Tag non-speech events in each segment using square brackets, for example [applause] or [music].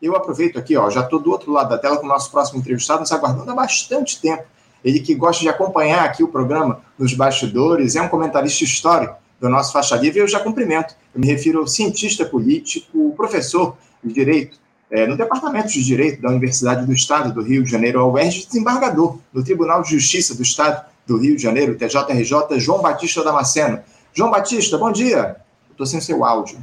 Eu aproveito aqui, ó, já estou do outro lado da tela com o nosso próximo entrevistado, nos aguardando há bastante tempo. Ele que gosta de acompanhar aqui o programa nos bastidores, é um comentarista histórico do nosso Faixa Livre, eu já cumprimento. Eu me refiro ao cientista político, professor de Direito, é, no Departamento de Direito da Universidade do Estado do Rio de Janeiro, ao UERJ, desembargador no Tribunal de Justiça do Estado do Rio de Janeiro, TJRJ, João Batista Damasceno. João Batista, bom dia. Estou sem seu áudio.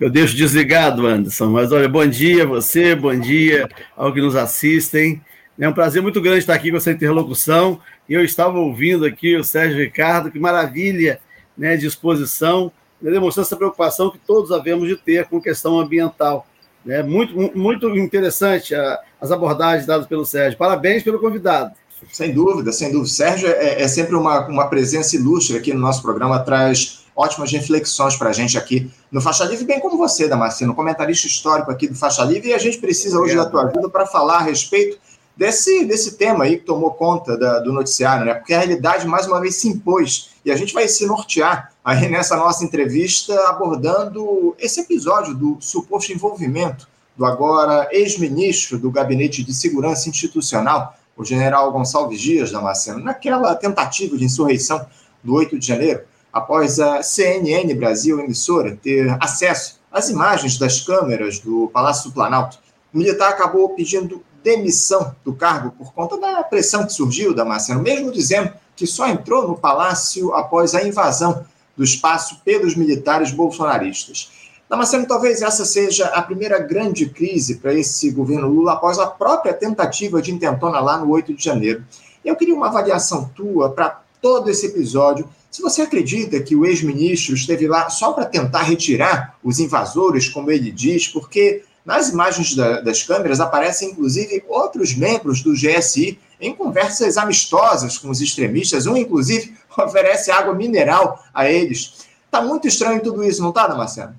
Eu deixo desligado, Anderson, mas olha, bom dia a você, bom dia ao que nos assistem. É um prazer muito grande estar aqui com essa interlocução. Eu estava ouvindo aqui o Sérgio Ricardo, que maravilha né, de exposição, né, demonstrando essa preocupação que todos havemos de ter com questão ambiental. É muito, muito interessante a, as abordagens dadas pelo Sérgio. Parabéns pelo convidado. Sem dúvida, sem dúvida. Sérgio é, é sempre uma, uma presença ilustre aqui no nosso programa, traz ótimas reflexões para a gente aqui no Faixa Livre, bem como você, Damasceno, comentarista histórico aqui do Faixa Livre, e a gente precisa hoje Obrigado. da tua ajuda para falar a respeito desse, desse tema aí que tomou conta da, do noticiário, né? Porque a realidade, mais uma vez, se impôs. E a gente vai se nortear aí nessa nossa entrevista abordando esse episódio do suposto envolvimento do agora ex-ministro do Gabinete de Segurança Institucional, o general Gonçalves Dias Damasceno, naquela tentativa de insurreição do 8 de janeiro, após a CNN Brasil, emissora, ter acesso às imagens das câmeras do Palácio do Planalto. O militar acabou pedindo demissão do cargo por conta da pressão que surgiu da Marcelo, mesmo dizendo que só entrou no palácio após a invasão do espaço pelos militares bolsonaristas. Damasceno, talvez essa seja a primeira grande crise para esse governo Lula após a própria tentativa de intentona lá no 8 de janeiro. Eu queria uma avaliação tua para todo esse episódio. Se você acredita que o ex-ministro esteve lá só para tentar retirar os invasores, como ele diz, porque nas imagens da, das câmeras aparecem, inclusive, outros membros do GSI em conversas amistosas com os extremistas. Um, inclusive, [laughs] oferece água mineral a eles. Está muito estranho tudo isso, não está, Damasceno?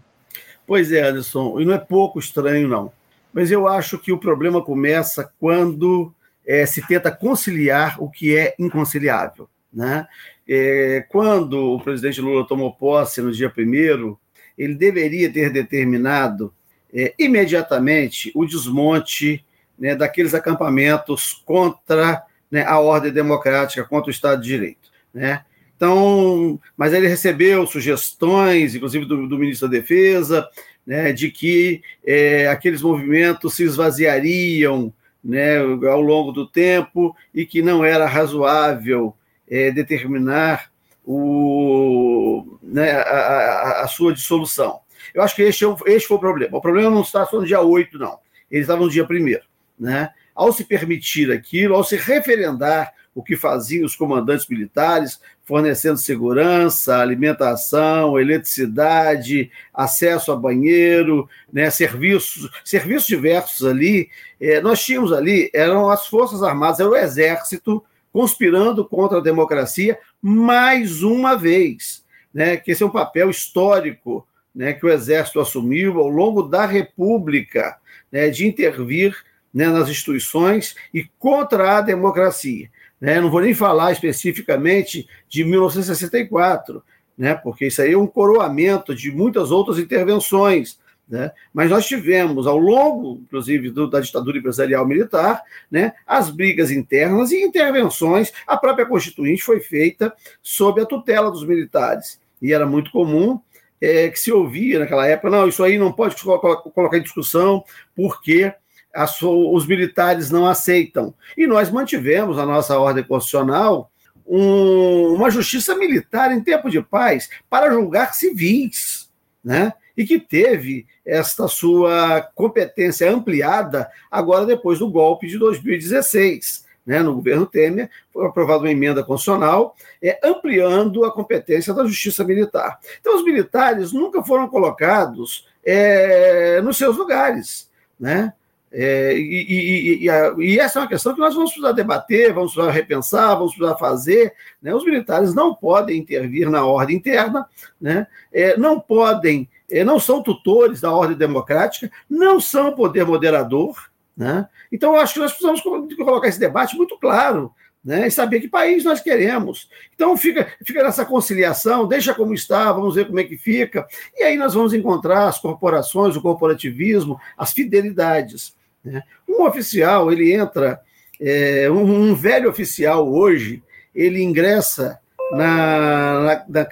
Pois é, Anderson, e não é pouco estranho, não. Mas eu acho que o problema começa quando é, se tenta conciliar o que é inconciliável. Né? É, quando o presidente Lula tomou posse no dia primeiro, ele deveria ter determinado é, imediatamente o desmonte né, daqueles acampamentos contra né, a ordem democrática, contra o Estado de Direito. Né? Então, mas ele recebeu sugestões, inclusive do, do ministro da Defesa, né, de que é, aqueles movimentos se esvaziariam né, ao longo do tempo e que não era razoável é, determinar o, né, a, a, a, sua dissolução. Eu acho que este, é este foi o problema. O problema não está só no dia 8, não. Ele estava no dia 1 né? Ao se permitir aquilo, ao se referendar o que faziam os comandantes militares, fornecendo segurança, alimentação, eletricidade, acesso a banheiro, né, serviços, serviços diversos ali. É, nós tínhamos ali, eram as Forças Armadas, era o Exército conspirando contra a democracia mais uma vez. Né, que esse é um papel histórico né, que o Exército assumiu ao longo da República, né, de intervir né, nas instituições e contra a democracia. Né? Não vou nem falar especificamente de 1964, né, porque isso aí é um coroamento de muitas outras intervenções. Né? Mas nós tivemos, ao longo, inclusive, do, da ditadura empresarial militar, né, as brigas internas e intervenções. A própria Constituinte foi feita sob a tutela dos militares. E era muito comum é, que se ouvia naquela época, não, isso aí não pode colocar em discussão, porque as, os militares não aceitam. E nós mantivemos a nossa ordem constitucional um, uma justiça militar em tempo de paz para julgar civis, né? E que teve esta sua competência ampliada agora depois do golpe de 2016 né, no governo Temer, foi aprovada uma emenda constitucional é, ampliando a competência da justiça militar. Então, os militares nunca foram colocados é, nos seus lugares. Né? É, e, e, e, a, e, essa é uma questão que nós vamos precisar debater, vamos precisar repensar, vamos precisar fazer. Né? Os militares não podem intervir na ordem interna, né? É, não podem, não são tutores da ordem democrática, não são poder moderador, né? Então, eu acho que nós precisamos colocar esse debate muito claro né, e saber que país nós queremos. Então fica, fica nessa conciliação, deixa como está, vamos ver como é que fica, e aí nós vamos encontrar as corporações, o corporativismo, as fidelidades. Né? Um oficial, ele entra, é, um, um, velho oficial hoje, ele ingressa na, na,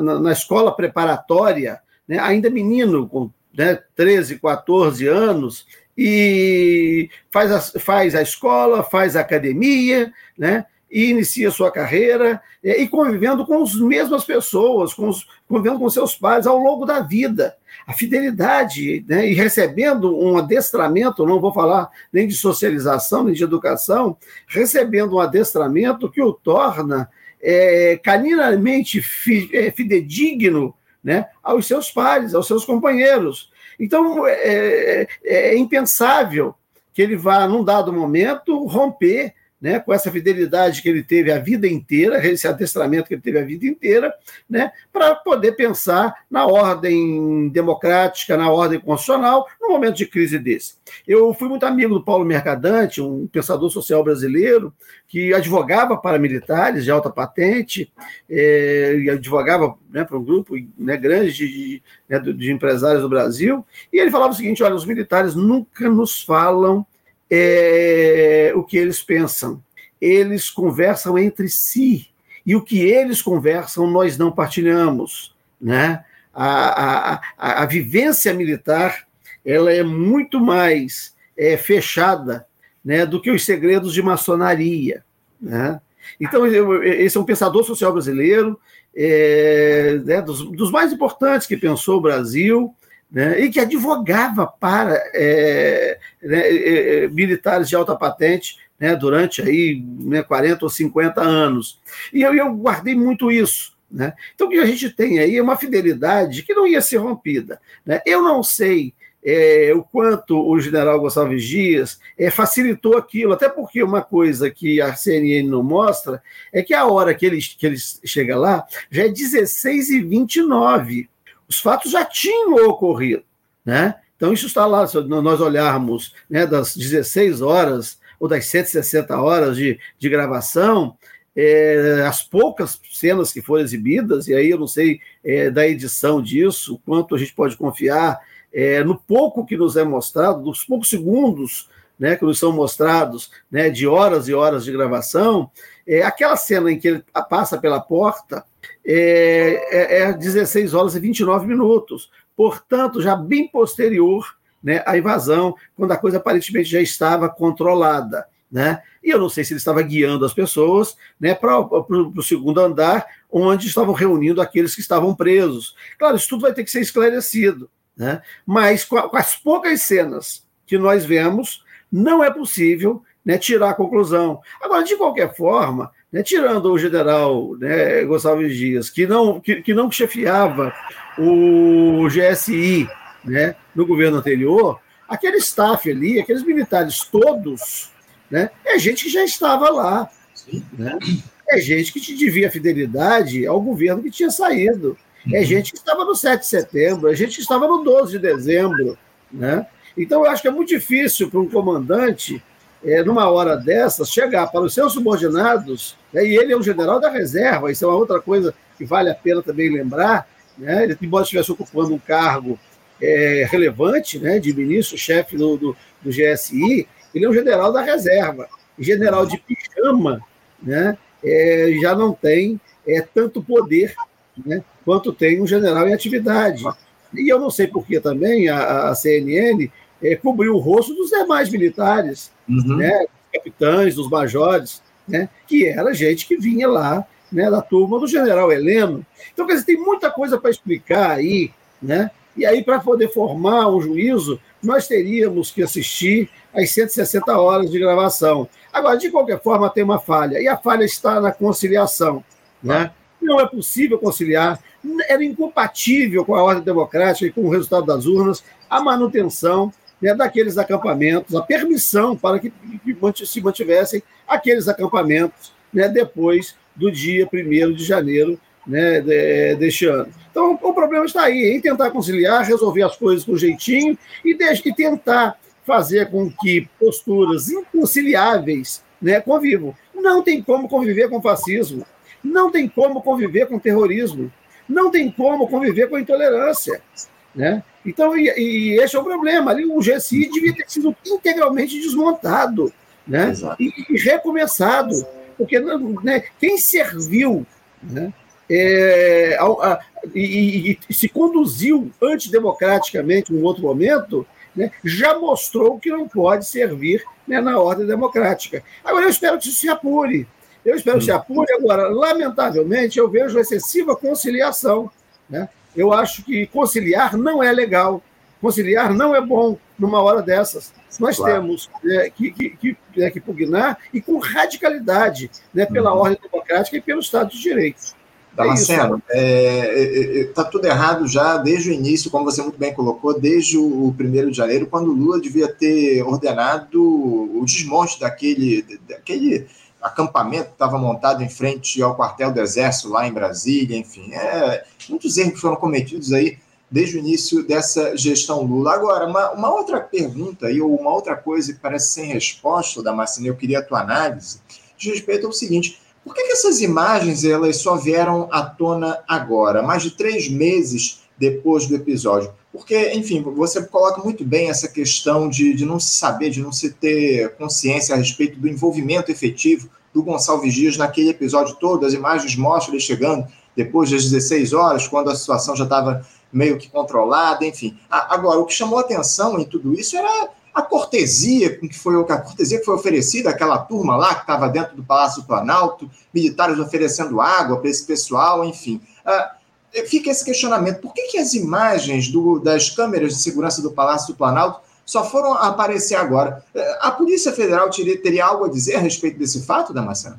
na, na escola preparatória, né, ainda menino, com né, 13, 14 anos, e faz a, faz a escola, faz a academia, né? E inicia sua carreira e convivendo com as mesmas pessoas, com os, convivendo com seus pais ao longo da vida. A fidelidade, né? E recebendo um adestramento, não vou falar nem de socialização, nem de educação, recebendo um adestramento que o torna é, caninamente é, fidedigno né, aos seus pares, aos seus companheiros. Então, é, é, é impensável que ele vá, num dado momento, romper né, com essa fidelidade que ele teve a vida inteira, esse adestramento que ele teve a vida inteira, né, para poder pensar na ordem democrática, na ordem constitucional, no momento de crise desse. Eu fui muito amigo do Paulo Mercadante, um pensador social brasileiro, que advogava para militares de alta patente, é, e advogava né, para um grupo né, grande de, né, de empresários do Brasil, e ele falava o seguinte: olha, os militares nunca nos falam é, o que eles pensam. Eles conversam entre si. E o que eles conversam, nós não partilhamos. Né? A, a, a, a vivência militar ela é muito mais é, fechada né, do que os segredos de maçonaria. Né? Então, esse é um pensador social brasileiro, é, né, dos, dos, mais importantes que pensou o Brasil, né, e que advogava para é, né, é, é, militares de alta patente né, durante aí, né, 40 ou 50 anos. E eu, eu guardei muito isso. Né? Então, o que a gente tem aí é uma fidelidade que não ia ser rompida. Né? Eu não sei é, o quanto o general Gonçalves Dias é, facilitou aquilo, até porque uma coisa que a CNN não mostra é que a hora que ele, que ele chega lá já é 16 e 29 os fatos já tinham ocorrido. Né? Então, isso está lá, se nós olharmos né, das 16 horas ou das 160 horas de, de gravação, é, as poucas cenas que foram exibidas, e aí eu não sei é, da edição disso, quanto a gente pode confiar é, no pouco que nos é mostrado, dos poucos segundos né, que nos são mostrados, né, de horas e horas de gravação, é, aquela cena em que ele passa pela porta é, é, é 16 horas e 29 minutos, portanto, já bem posterior né, à invasão, quando a coisa aparentemente já estava controlada. Né? E eu não sei se ele estava guiando as pessoas né, para o segundo andar, onde estavam reunindo aqueles que estavam presos. Claro, isso tudo vai ter que ser esclarecido, né? mas com, com as poucas cenas que nós vemos, não é possível né, tirar a conclusão. Agora, de qualquer forma, né, tirando o general né, Gonçalves Dias, que não, que, que não chefiava o GSI né, no governo anterior, aquele staff ali, aqueles militares todos, né, é gente que já estava lá. Né? É gente que te devia fidelidade ao governo que tinha saído. É uhum. gente que estava no 7 de setembro, é gente que estava no 12 de dezembro. Né? Então, eu acho que é muito difícil para um comandante é, numa hora dessas, chegar para os seus subordinados, né, e ele é um general da reserva, isso é uma outra coisa que vale a pena também lembrar, né, ele, embora estivesse ocupando um cargo é, relevante, né, de ministro-chefe do, do, do, GSI, ele é um general da reserva. General de pijama né, é, já não tem é, tanto poder né, quanto tem um general em atividade. E eu não sei por que também a, a CNN é, cobriu o rosto dos demais militares, uhum. né, dos capitães, dos majores, né, que era gente que vinha lá né, da turma do general Heleno. Então, quer dizer, tem muita coisa para explicar aí, né? E aí, para poder formar um juízo, nós teríamos que assistir às 160 horas de gravação. Agora, de qualquer forma, tem uma falha, e a falha está na conciliação. Né? Não é possível conciliar, era incompatível com a ordem democrática e com o resultado das urnas a manutenção né, daqueles acampamentos, a permissão para que, que se mantivessem aqueles acampamentos né, depois do dia 1 de janeiro né, de, deste ano. Então, o problema está aí, em tentar conciliar, resolver as coisas com jeitinho e, de, e tentar fazer com que posturas inconciliáveis né, convivam. Não tem como conviver com fascismo. Não tem como conviver com terrorismo. Não tem como conviver com intolerância. Né? Então, e, e esse é o problema. Ali o GSI devia ter sido integralmente desmontado né? E, e, recomeçado. Porque né, quem serviu né, é, a, a, e, e, se conduziu antidemocraticamente em outro momento, né, já mostrou que não pode servir né, na ordem democrática. Agora, eu espero que isso se apure. Eu espero que se apure. Agora, lamentavelmente, eu vejo excessiva conciliação. Né? Eu acho que conciliar não é legal. Conciliar não é bom numa hora dessas. Nós claro. temos é, que, que, que, é, que, pugnar e com radicalidade né, pela uhum. ordem democrática e pelo Estado de Direito. Damasceno, está é, é, tá tudo errado já desde o início, como você muito bem colocou, desde o 1 de janeiro, quando o Lula devia ter ordenado o desmonte daquele, daquele acampamento estava montado em frente ao quartel do Exército lá em Brasília, enfim. É, muitos erros foram cometidos aí desde o início dessa gestão Lula. Agora, uma, uma outra pergunta e uma outra coisa que parece sem resposta, Damasceno, eu queria a tua análise, de respeito ao seguinte por que, que essas imagens elas só vieram à tona agora, mais de três meses depois do episódio? Porque, enfim, você coloca muito bem essa questão de, de não se saber, de não se ter consciência a respeito do envolvimento efetivo do Gonçalves Dias naquele episódio todo. As imagens mostram ele chegando depois das 16 horas, quando a situação já estava meio que controlada, enfim. Agora, o que chamou atenção em tudo isso era a cortesia com que foi a cortesia que foi oferecida àquela turma lá que estava dentro do Palácio do Planalto, militares oferecendo água para esse pessoal, enfim. Uh, fica esse questionamento: por que, que as imagens do, das câmeras de segurança do Palácio do Planalto só foram aparecer agora? Uh, a Polícia Federal teria, teria algo a dizer a respeito desse fato, Damasceno?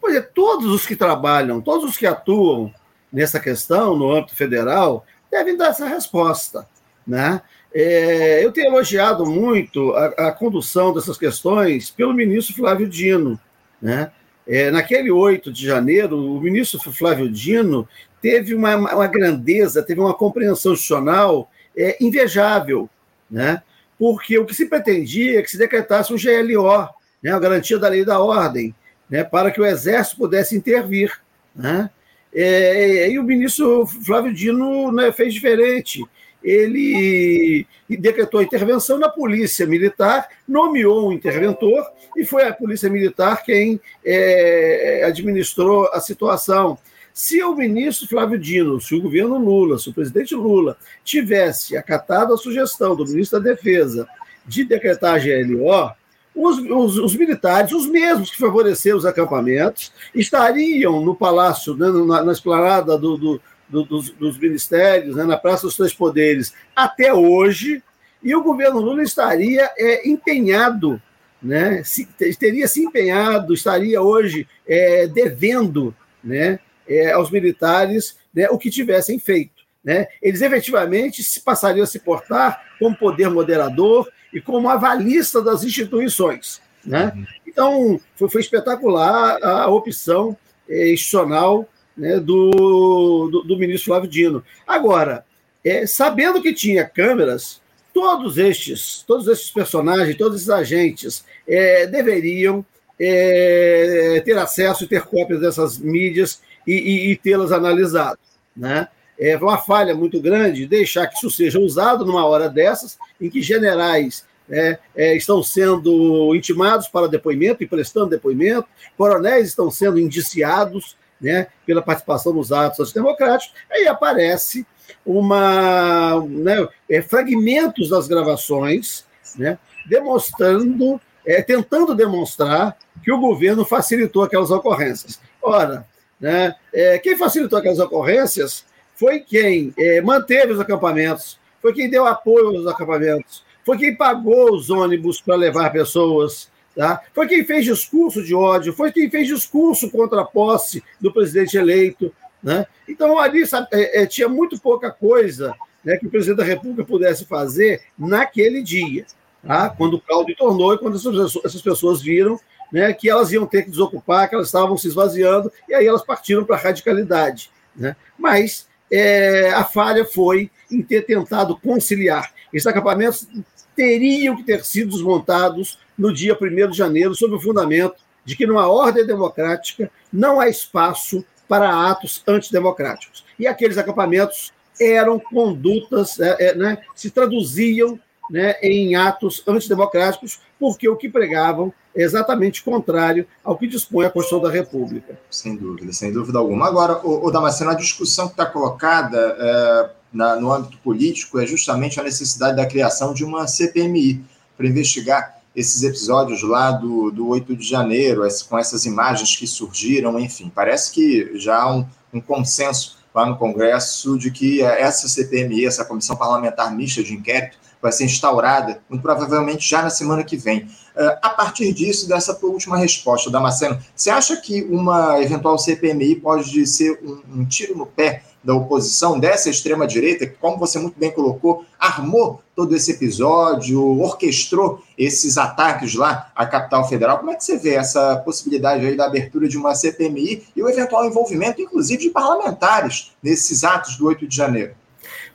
Pois é, todos os que trabalham, todos os que atuam nessa questão no âmbito federal devem dar essa resposta, né? É, eu tenho elogiado muito a, a, condução dessas questões pelo ministro Flávio Dino. Né? É, naquele 8 de janeiro, o ministro Flávio Dino teve uma, uma grandeza, teve uma compreensão institucional é, invejável, né? porque o que se pretendia é que se decretasse um GLO, né? a garantia da lei da ordem, né? para que o Exército pudesse intervir. Né? É, e o ministro Flávio Dino né, fez diferente ele decretou intervenção na polícia militar, nomeou um interventor e foi a polícia militar quem é, administrou a situação. Se o ministro Flávio Dino, se o governo Lula, se o presidente Lula tivesse acatado a sugestão do ministro da Defesa de decretar a GLO, os, os, os, militares, os mesmos que favoreceram os acampamentos, estariam no palácio, né, na, na esplanada do, do, do, dos, dos, ministérios, né, na Praça dos Três Poderes, até hoje, e o governo Lula estaria é, empenhado, né, se, teria se empenhado, estaria hoje é, devendo né, é, aos militares né, o que tivessem feito. Né? Eles efetivamente se passariam a se portar como poder moderador e como avalista das instituições. Né? Uhum. Então, foi, foi espetacular a opção é, institucional né, do, do, do, ministro Flávio Dino. Agora, é, sabendo que tinha câmeras, todos estes, todos estes personagens, todos esses agentes é, deveriam é, ter acesso e ter cópias dessas mídias e, e, e tê-las analisado. Né? É uma falha muito grande deixar que isso seja usado numa hora dessas, em que generais é, é, estão sendo intimados para depoimento e prestando depoimento, coronéis estão sendo indiciados, né, pela participação nos atos antidemocráticos, aí aparece uma né, é, fragmentos das gravações, né, demonstrando, é, tentando demonstrar que o governo facilitou aquelas ocorrências. Ora, né, é, quem facilitou aquelas ocorrências foi quem é, manteve os acampamentos, foi quem deu apoio aos acampamentos, foi quem pagou os ônibus para levar pessoas, Tá? Foi quem fez discurso de ódio, foi quem fez discurso contra a posse do presidente eleito. Né? Então, ali sabe, é, é, tinha muito pouca coisa né, que o presidente da República pudesse fazer naquele dia, tá? quando o caldo tornou e quando essas, pessoas viram né, que elas iam ter que desocupar, que elas estavam se esvaziando, e aí elas partiram para a radicalidade. Né? Mas é, a falha foi em ter tentado conciliar. Esses acampamentos teriam que ter sido desmontados no dia 1 de janeiro, sob o fundamento de que numa ordem democrática não há espaço para atos antidemocráticos. E aqueles acampamentos eram condutas, é, é, né, se traduziam né, em atos antidemocráticos, porque o que pregavam é exatamente contrário ao que dispõe a Constituição da República. Sem dúvida, sem dúvida alguma. Agora, o, o Damasceno, a discussão que está colocada é, na, no âmbito político é justamente a necessidade da criação de uma CPMI para investigar esses episódios lá do, do 8 de janeiro, com essas imagens que surgiram, enfim, parece que já há um, um consenso lá no Congresso de que essa CPMI, essa Comissão Parlamentar Mista de Inquérito, vai ser instaurada, muito provavelmente já na semana que vem. Uh, a partir disso, dessa tua última resposta, Damasceno, você acha que uma eventual CPMI pode ser um, um tiro no pé da oposição, dessa extrema-direita, que, como você muito bem colocou, armou todo esse episódio, orquestrou esses ataques lá à capital federal. Como é que você vê essa possibilidade aí da abertura de uma CPMI e o eventual envolvimento, inclusive, de parlamentares nesses atos do 8 de janeiro?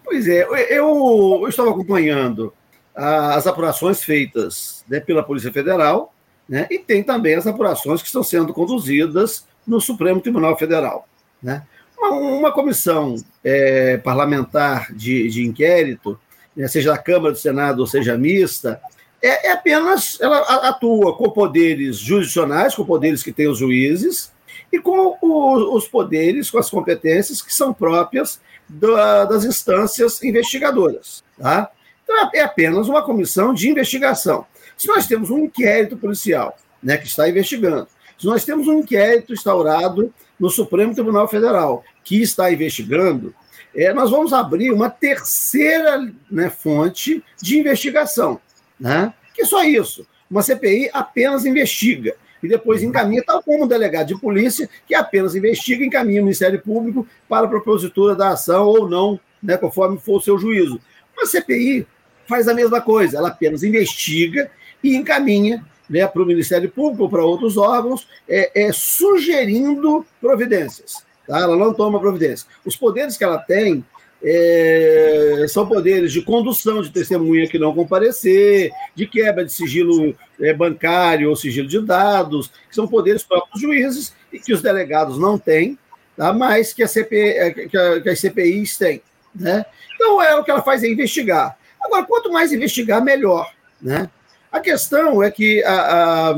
Pois é, eu, eu estava acompanhando as apurações feitas né, pela Polícia Federal, né, e tem também as apurações que estão sendo conduzidas no Supremo Tribunal Federal. Né? Uma, uma comissão é, parlamentar de, de inquérito, né, seja da Câmara, do Senado ou seja mista, é, é, apenas, ela atua com poderes jurisdicionais, com poderes que têm os juízes, e com o, os poderes, com as competências que são próprias da, das instâncias investigadoras. Tá? Então, é apenas uma comissão de investigação. Se nós temos um inquérito policial né, que está investigando, se nós temos um inquérito instaurado no Supremo Tribunal Federal que está investigando, é, nós vamos abrir uma terceira né, fonte de investigação. Né? Que é só isso. Uma CPI apenas investiga e depois encaminha, tal como um delegado de polícia, que apenas investiga e encaminha o Ministério Público para a propositura da ação ou não, né, conforme for o seu juízo. Uma CPI faz a mesma coisa, ela apenas investiga e encaminha né, para o Ministério Público ou para outros órgãos, é, é, sugerindo providências. Tá? Ela não toma providência. Os poderes que ela tem é, são poderes de condução de testemunha que não comparecer, de quebra de sigilo é, bancário ou sigilo de dados, que são poderes próprios dos juízes e que os delegados não têm, tá? mas que, a CP, é, que, a, que as CPIs têm. Né? Então, é o que ela faz é investigar. Agora, quanto mais investigar, melhor. Né? A questão é que, a, a,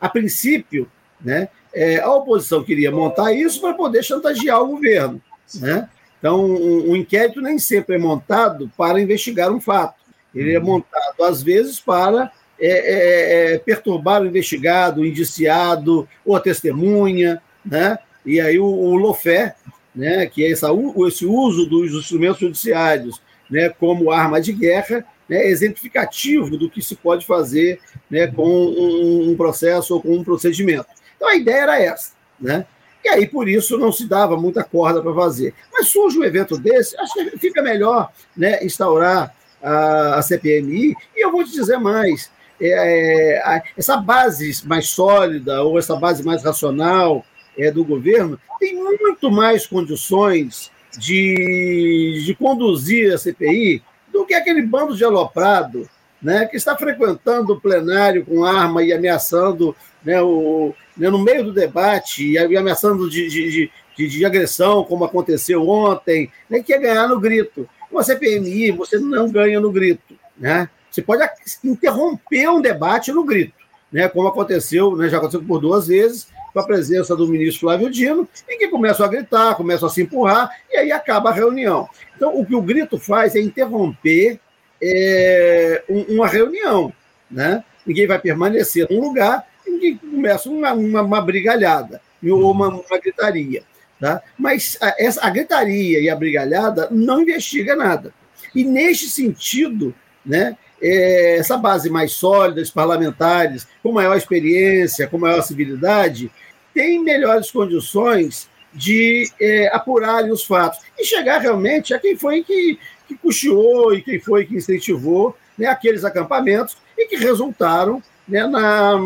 a princípio, né, é, a oposição queria montar isso para poder chantagear o governo. Né? Então, um, um, inquérito nem sempre é montado para investigar um fato. Ele é uhum. montado, às vezes, para é, é, é, perturbar o investigado, o indiciado ou a testemunha. Né? E aí o, o Lofé, né, que é essa, esse uso dos instrumentos judiciários né, como arma de guerra, né, exemplificativo do que se pode fazer né, com um, processo ou com um procedimento. Então a ideia era essa. Né? E aí, por isso, não se dava muita corda para fazer. Mas surge um evento desse, acho que fica melhor né, instaurar a, a CPMI, e eu vou te dizer mais. É, é, essa base mais sólida ou essa base mais racional é, do governo tem muito mais condições de, de conduzir a CPI do que aquele bando de aloprado né, que está frequentando o plenário com arma e ameaçando né, o, né, no meio do debate e ameaçando de, de, de, de agressão, como aconteceu ontem, né, que é ganhar no grito. Uma CPMI, você não ganha no grito. Né? Você pode interromper um debate no grito, né, como aconteceu, né, já aconteceu por duas vezes, com a presença do ministro Flávio Dino, em que começam a gritar, começam a se empurrar, e aí acaba a reunião. Então, o que o grito faz é interromper é, uma reunião. Né? Ninguém vai permanecer num lugar em que começa uma, uma, uma brigalhada ou uma, uma gritaria. Tá? Mas a, essa, a gritaria e a brigalhada não investiga nada. E neste sentido, né, é, essa base mais sólida, os parlamentares, com maior experiência, com maior civilidade, tem melhores condições de é, apurarem os fatos e chegar realmente a quem foi que, que custeou e quem foi que incentivou né, aqueles acampamentos e que resultaram né, na,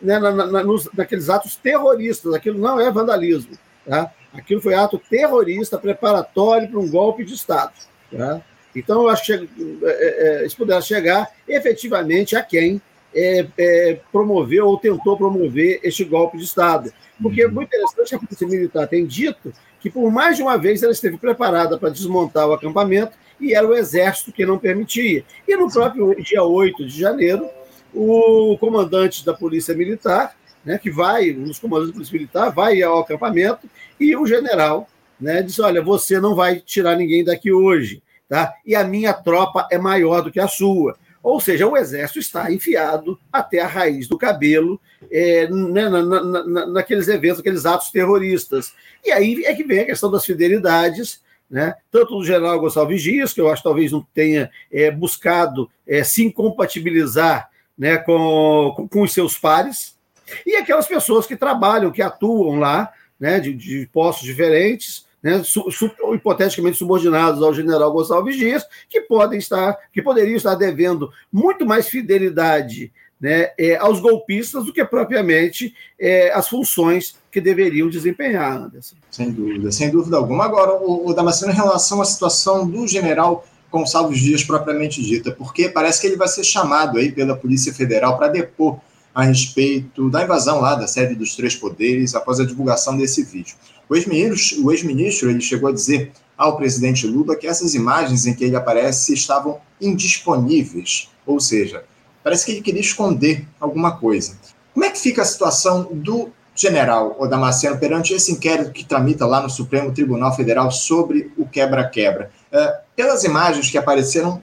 né, na, na, nos, naqueles atos terroristas. Aquilo não é vandalismo. Tá? Aquilo foi ato terrorista preparatório para um golpe de Estado. Tá? Então, eu acho que é, é, é, isso pudesse chegar efetivamente a quem é, é, promoveu ou tentou promover este golpe de Estado. Porque é muito interessante que a Polícia Militar tem dito que, por mais de uma vez, ela esteve preparada para desmontar o acampamento e era o Exército que não permitia. E no próprio dia 8 de janeiro, o comandante da Polícia Militar, né, que vai, um dos comandantes da Polícia Militar, vai ao acampamento e o general né, diz: Olha, você não vai tirar ninguém daqui hoje, tá? E a minha tropa é maior do que a sua. Ou seja, o exército está enfiado até a raiz do cabelo é, né, na, na, na, naqueles eventos, aqueles atos terroristas. E aí é que vem a questão das fidelidades, né? tanto do general Gonçalves Dias, que eu acho que talvez não tenha é, buscado é, se incompatibilizar né, com, com, com, os seus pares, e aquelas pessoas que trabalham, que atuam lá, né, de, de postos diferentes, né, su, su, hipoteticamente subordinados ao general Gonçalves Dias, que podem estar, que poderiam estar devendo muito mais fidelidade né, é, aos golpistas do que propriamente é, as funções que deveriam desempenhar, Anderson. Sem dúvida, sem dúvida alguma. Agora, o, o Damasceno, em relação à situação do general Gonçalves Dias propriamente dita, porque parece que ele vai ser chamado aí pela Polícia Federal para depor a respeito da invasão lá da sede dos três poderes após a divulgação desse vídeo. O ex-ministro, o ex-ministro ele chegou a dizer ao presidente Lula que essas imagens em que ele aparece estavam indisponíveis, ou seja, parece que ele queria esconder alguma coisa. Como é que fica a situação do general Damasceno perante esse inquérito que tramita lá no Supremo Tribunal Federal sobre o quebra-quebra? É, pelas imagens que apareceram,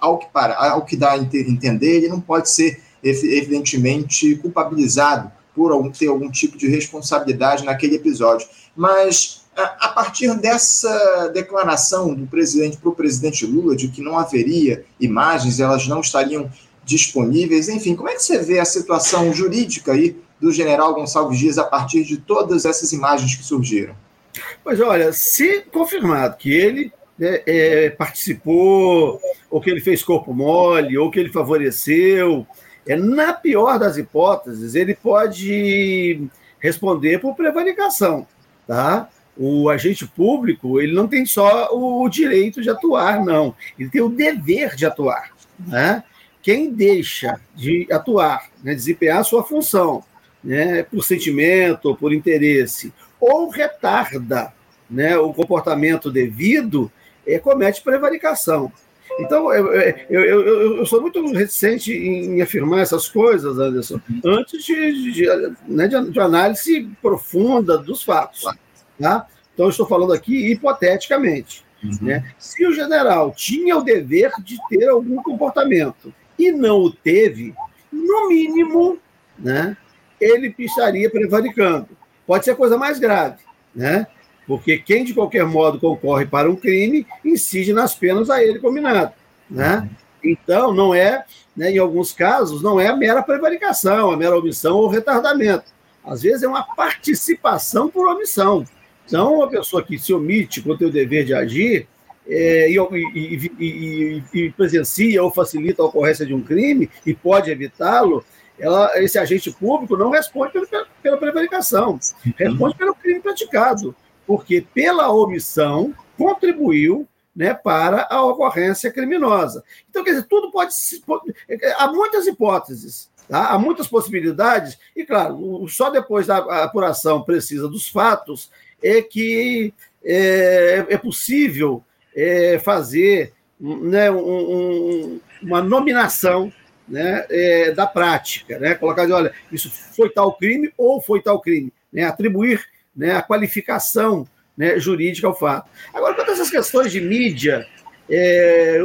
ao que, para, ao que dá a entender, ele não pode ser evidentemente culpabilizado por algum, ter algum tipo de responsabilidade naquele episódio. Mas a, partir dessa declaração do presidente para o presidente Lula de que não haveria imagens, elas não estariam disponíveis, enfim, como é que você vê a situação jurídica aí do general Gonçalves Dias a partir de todas essas imagens que surgiram? Pois olha, se confirmado que ele né, é, participou, ou que ele fez corpo mole, ou que ele favoreceu, é, na pior das hipóteses, ele pode responder por prevaricação, tá? O agente público, ele não tem só o direito de atuar, não. Ele tem o dever de atuar, né? Quem deixa de atuar, né, desempenhar sua função, né, por sentimento ou por interesse, ou retarda né, o comportamento devido, é, comete prevaricação. Então, eu, eu, eu, eu, sou muito reticente em afirmar essas coisas, Anderson, antes de, de, né, de, análise profunda dos fatos. Tá? Então, estou falando aqui hipoteticamente. Uhum. Né? Se o general tinha o dever de ter algum comportamento e não o teve, no mínimo, né, ele estaria prevaricando. Pode ser a coisa mais grave, né? Porque quem de qualquer modo concorre para um crime incide nas penas a ele combinado, né? Então, não é, né, em alguns casos, não é a mera prevaricação, a mera omissão ou retardamento. Às vezes é uma participação por omissão. Então, uma pessoa que se omite com o dever de agir é, e, e, e, e, presencia ou facilita a ocorrência de um crime e pode evitá-lo, esse agente público não responde pela, pela prevaricação, responde pelo crime praticado porque pela omissão contribuiu né, para a ocorrência criminosa. Então, quer dizer, tudo pode. Há muitas hipóteses, tá? há muitas possibilidades, e, claro, só depois da apuração precisa dos fatos é que é, é possível é, fazer né, um, um, uma nominação né, é, da prática, né, colocar de, olha, isso foi tal crime ou foi tal crime, né, atribuir né, a qualificação né, jurídica ao fato. Agora, quanto a essas questões de mídia, é,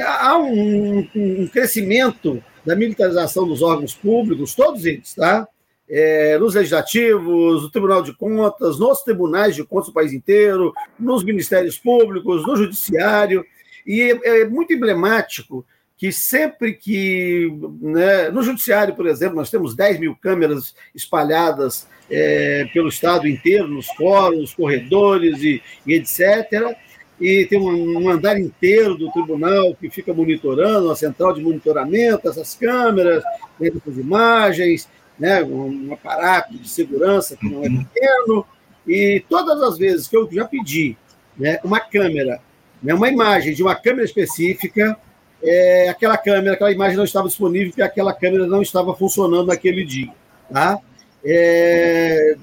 há um, um, crescimento da militarização dos órgãos públicos, todos eles, tá? É, nos legislativos, no Tribunal de Contas, nos tribunais de contas do país inteiro, nos ministérios públicos, no judiciário, e é, é muito emblemático que sempre que. Né, no Judiciário, por exemplo, nós temos 10 mil câmeras espalhadas é, pelo Estado inteiro, nos fóruns, corredores e, e etc. E tem um, um, andar inteiro do tribunal que fica monitorando, a central de monitoramento, essas câmeras, essas imagens, né, um aparato de segurança que não é pequeno. E todas as vezes que eu já pedi né, uma câmera, né, uma imagem de uma câmera específica, é, aquela câmera, aquela imagem não estava disponível porque aquela câmera não estava funcionando naquele dia. Tá? É,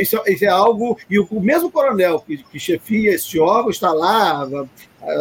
isso, isso, é algo. E o, o mesmo coronel que, que, chefia este órgão está lá,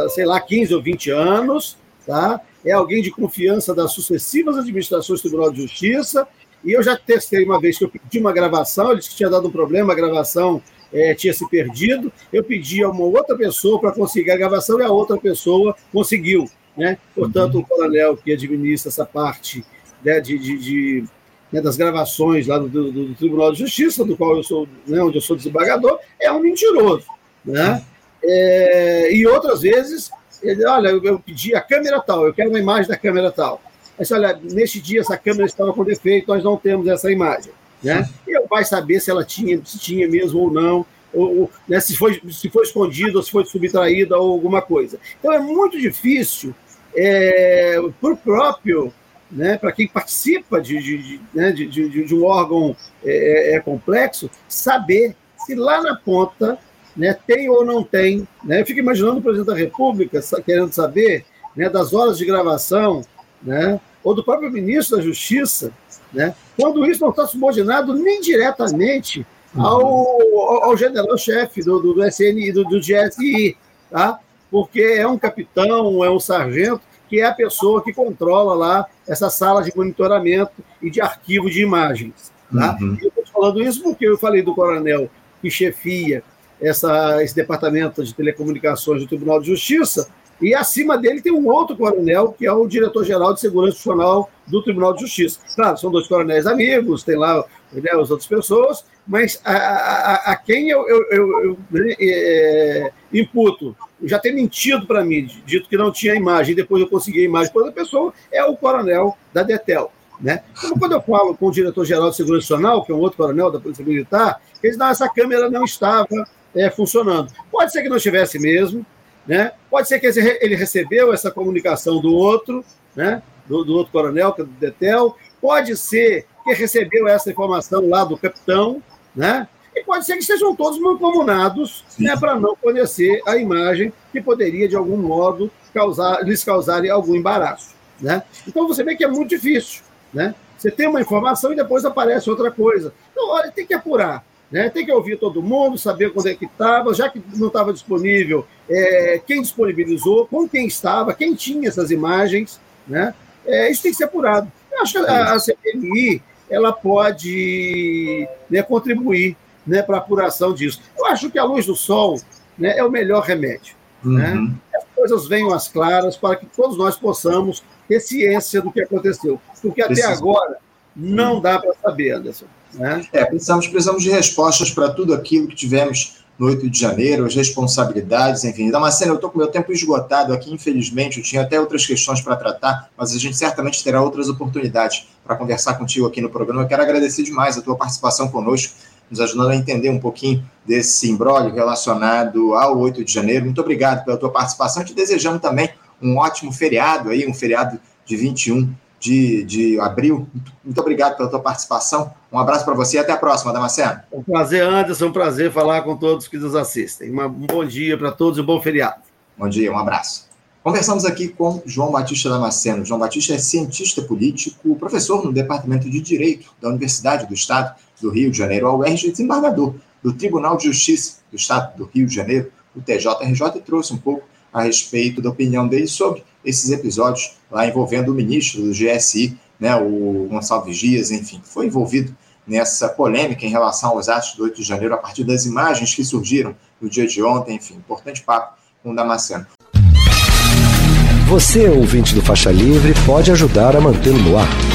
sei lá, 15 ou 20 anos, tá? é alguém de confiança das sucessivas administrações do Tribunal de Justiça. E eu já testei uma vez que eu pedi uma gravação, ele disse que tinha dado um problema, a gravação é, tinha se perdido. Eu pedi a uma outra pessoa para conseguir a gravação e a outra pessoa conseguiu. Né? Portanto, uhum. o coronel que administra essa parte né, de, de, de né, das gravações lá do, do, do, Tribunal de Justiça, do qual eu sou, né, onde eu sou desembargador, é um mentiroso. Né? É, e outras vezes, ele, olha, eu, eu, pedi a câmera tal, eu quero uma imagem da câmera tal. Mas olha, neste dia essa câmera estava com defeito, nós não temos essa imagem. Né? E vai saber se ela tinha, se tinha mesmo ou não, ou, né, se, foi, se foi escondida ou se foi subtraída ou alguma coisa. Então é muito difícil é, para o próprio né, para quem participa de, de, de, né, de, de, de um órgão é, é, é, complexo, saber se lá na ponta né, tem ou não tem. Né? Eu fico imaginando o presidente da República querendo saber né, das horas de gravação, né, ou do próprio ministro da Justiça, né, quando isso não está subordinado nem diretamente ao, ao, general-chefe do, do, do SN do, do GSI, tá? porque é um capitão, é um sargento que é a pessoa que controla lá essa sala de monitoramento e de arquivo de imagens. Tá? Uhum. Eu estou falando isso porque eu falei do coronel que chefia essa, esse departamento de telecomunicações do Tribunal de Justiça, e acima dele tem um outro coronel, que é o diretor-geral de segurança institucional do Tribunal de Justiça. Claro, são dois coronéis amigos, tem lá né, as outras pessoas, mas a, a, a quem eu, eu, eu, eu né, é, imputo já ter mentido para mim, dito que não tinha imagem, depois eu consegui a imagem para outra pessoa, é o coronel da Detel. Né? Como quando eu falo com o diretor-geral de Segurança Nacional, que é um outro coronel da Polícia Militar, eles não, essa câmera não estava é, funcionando. Pode ser que não estivesse mesmo, né? pode ser que ele recebeu essa comunicação do outro, né? do, do outro coronel, que é do Detel, pode ser que recebeu essa informação lá do capitão, né? E pode ser que estejam todos mancomunados né, para não conhecer a imagem que poderia, de algum modo, causar, lhes causar algum embaraço. Né? Então você vê que é muito difícil. Né? Você tem uma informação e depois aparece outra coisa. Então, olha, tem que apurar. Né? Tem que ouvir todo mundo, saber quando é que estava, já que não estava disponível, é, quem disponibilizou, com quem estava, quem tinha essas imagens. Né? É, isso tem que ser apurado. Eu acho que a, a CPMI ela pode né, contribuir né, para a apuração disso. Eu acho que a luz do sol né, é o melhor remédio. Né? Uhum. Né? As coisas venham às claras para que todos nós possamos ter ciência do que aconteceu. Porque até agora não dá para saber, Anderson. Né? É, precisamos, precisamos de respostas para tudo aquilo que tivemos no 8 de janeiro, as responsabilidades, enfim. Damasceno, eu estou com meu tempo esgotado aqui, infelizmente, eu tinha até outras questões para tratar, mas a gente certamente terá outras oportunidades para conversar contigo aqui no programa. Eu quero agradecer demais a tua participação conosco nos ajudando a entender um pouquinho desse imbróglio relacionado ao 8 de janeiro. Muito obrigado pela tua participação e te desejando também um ótimo feriado aí, um feriado de 21 de, de abril. Muito, obrigado pela tua participação. Um abraço para você e até a próxima, Damasceno. Um prazer, Anderson, um prazer falar com todos que nos assistem. um bom dia para todos e um bom feriado. Bom dia, um abraço. Conversamos aqui com João Batista Damasceno. João Batista é cientista político, professor no Departamento de Direito da Universidade do Estado do Rio de Janeiro, ao UERJ, desembargador do Tribunal de Justiça do Estado do Rio de Janeiro, o TJRJ, e trouxe um pouco a respeito da opinião dele sobre esses episódios lá envolvendo o ministro do GSI, né, o Gonçalves Dias, enfim, foi envolvido nessa polêmica em relação aos atos do 8 de janeiro a partir das imagens que surgiram no dia de ontem, enfim, importante papo com o Damasceno. Você, ouvinte do Faixa Livre, pode ajudar a mantê-lo no ar.